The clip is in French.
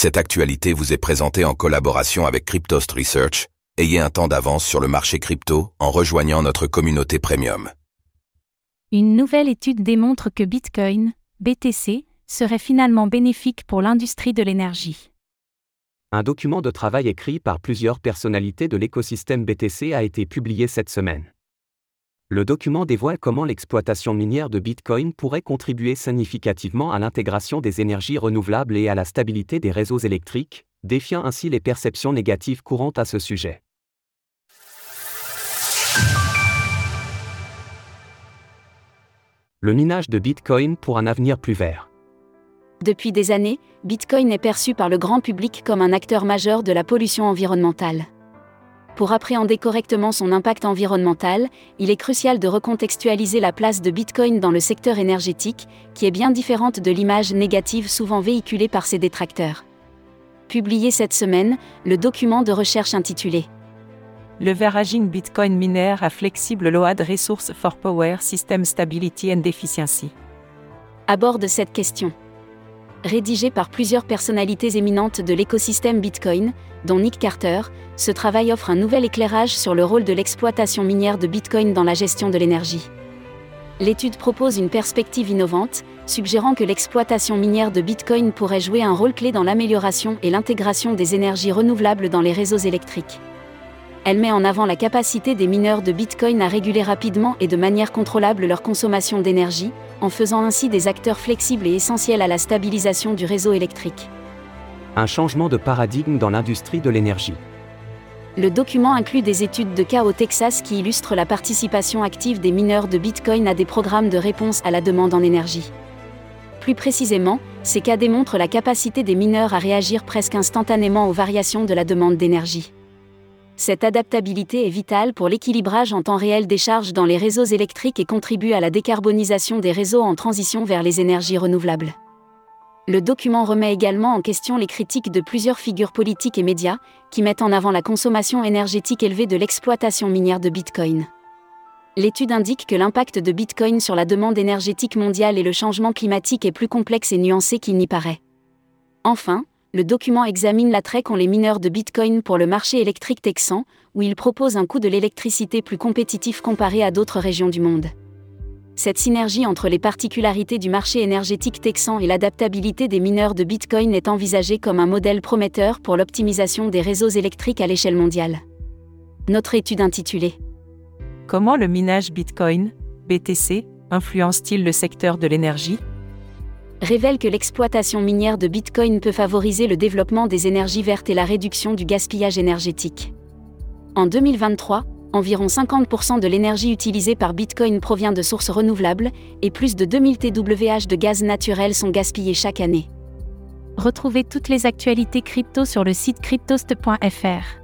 Cette actualité vous est présentée en collaboration avec Cryptost Research. Ayez un temps d'avance sur le marché crypto en rejoignant notre communauté premium. Une nouvelle étude démontre que Bitcoin, BTC, serait finalement bénéfique pour l'industrie de l'énergie. Un document de travail écrit par plusieurs personnalités de l'écosystème BTC a été publié cette semaine. Le document dévoile comment l'exploitation minière de Bitcoin pourrait contribuer significativement à l'intégration des énergies renouvelables et à la stabilité des réseaux électriques, défiant ainsi les perceptions négatives courantes à ce sujet. Le minage de Bitcoin pour un avenir plus vert. Depuis des années, Bitcoin est perçu par le grand public comme un acteur majeur de la pollution environnementale. Pour appréhender correctement son impact environnemental, il est crucial de recontextualiser la place de Bitcoin dans le secteur énergétique, qui est bien différente de l'image négative souvent véhiculée par ses détracteurs. Publié cette semaine, le document de recherche intitulé Leveraging Bitcoin Miner a Flexible Load Resource for Power System Stability and Efficiency aborde cette question rédigé par plusieurs personnalités éminentes de l'écosystème Bitcoin, dont Nick Carter, ce travail offre un nouvel éclairage sur le rôle de l'exploitation minière de Bitcoin dans la gestion de l'énergie. L'étude propose une perspective innovante, suggérant que l'exploitation minière de Bitcoin pourrait jouer un rôle clé dans l'amélioration et l'intégration des énergies renouvelables dans les réseaux électriques. Elle met en avant la capacité des mineurs de Bitcoin à réguler rapidement et de manière contrôlable leur consommation d'énergie, en faisant ainsi des acteurs flexibles et essentiels à la stabilisation du réseau électrique. Un changement de paradigme dans l'industrie de l'énergie. Le document inclut des études de cas au Texas qui illustrent la participation active des mineurs de Bitcoin à des programmes de réponse à la demande en énergie. Plus précisément, ces cas démontrent la capacité des mineurs à réagir presque instantanément aux variations de la demande d'énergie. Cette adaptabilité est vitale pour l'équilibrage en temps réel des charges dans les réseaux électriques et contribue à la décarbonisation des réseaux en transition vers les énergies renouvelables. Le document remet également en question les critiques de plusieurs figures politiques et médias, qui mettent en avant la consommation énergétique élevée de l'exploitation minière de Bitcoin. L'étude indique que l'impact de Bitcoin sur la demande énergétique mondiale et le changement climatique est plus complexe et nuancé qu'il n'y paraît. Enfin, le document examine l'attrait qu'ont les mineurs de Bitcoin pour le marché électrique texan, où il propose un coût de l'électricité plus compétitif comparé à d'autres régions du monde. Cette synergie entre les particularités du marché énergétique texan et l'adaptabilité des mineurs de Bitcoin est envisagée comme un modèle prometteur pour l'optimisation des réseaux électriques à l'échelle mondiale. Notre étude intitulée Comment le minage Bitcoin, BTC, influence-t-il le secteur de l'énergie? Révèle que l'exploitation minière de Bitcoin peut favoriser le développement des énergies vertes et la réduction du gaspillage énergétique. En 2023, environ 50% de l'énergie utilisée par Bitcoin provient de sources renouvelables, et plus de 2000 TWh de gaz naturel sont gaspillés chaque année. Retrouvez toutes les actualités crypto sur le site cryptost.fr.